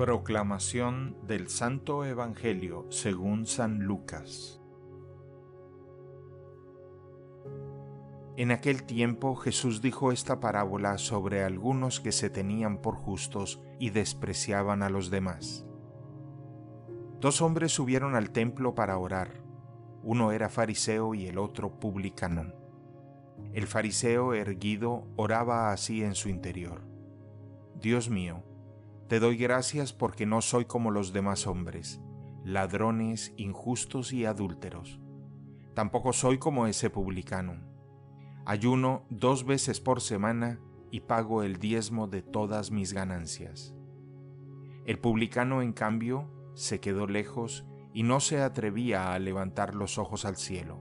Proclamación del Santo Evangelio según San Lucas En aquel tiempo Jesús dijo esta parábola sobre algunos que se tenían por justos y despreciaban a los demás. Dos hombres subieron al templo para orar. Uno era fariseo y el otro publicano. El fariseo erguido oraba así en su interior. Dios mío, te doy gracias porque no soy como los demás hombres, ladrones, injustos y adúlteros. Tampoco soy como ese publicano Ayuno dos veces por semana y pago el diezmo de todas mis ganancias. El publicano, en cambio, se quedó lejos y no se atrevía a levantar los ojos al cielo.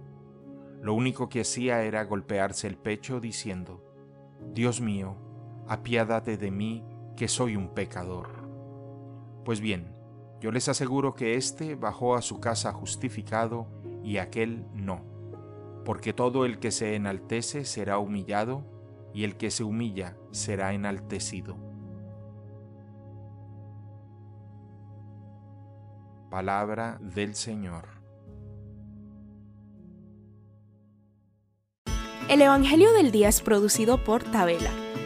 Lo único que hacía era golpearse el pecho diciendo, Dios mío, apiádate de mí, que soy un pecador. Pues bien, yo les aseguro que éste bajó a su casa justificado y aquel no porque todo el que se enaltece será humillado, y el que se humilla será enaltecido. Palabra del Señor. El Evangelio del Día es producido por Tabela,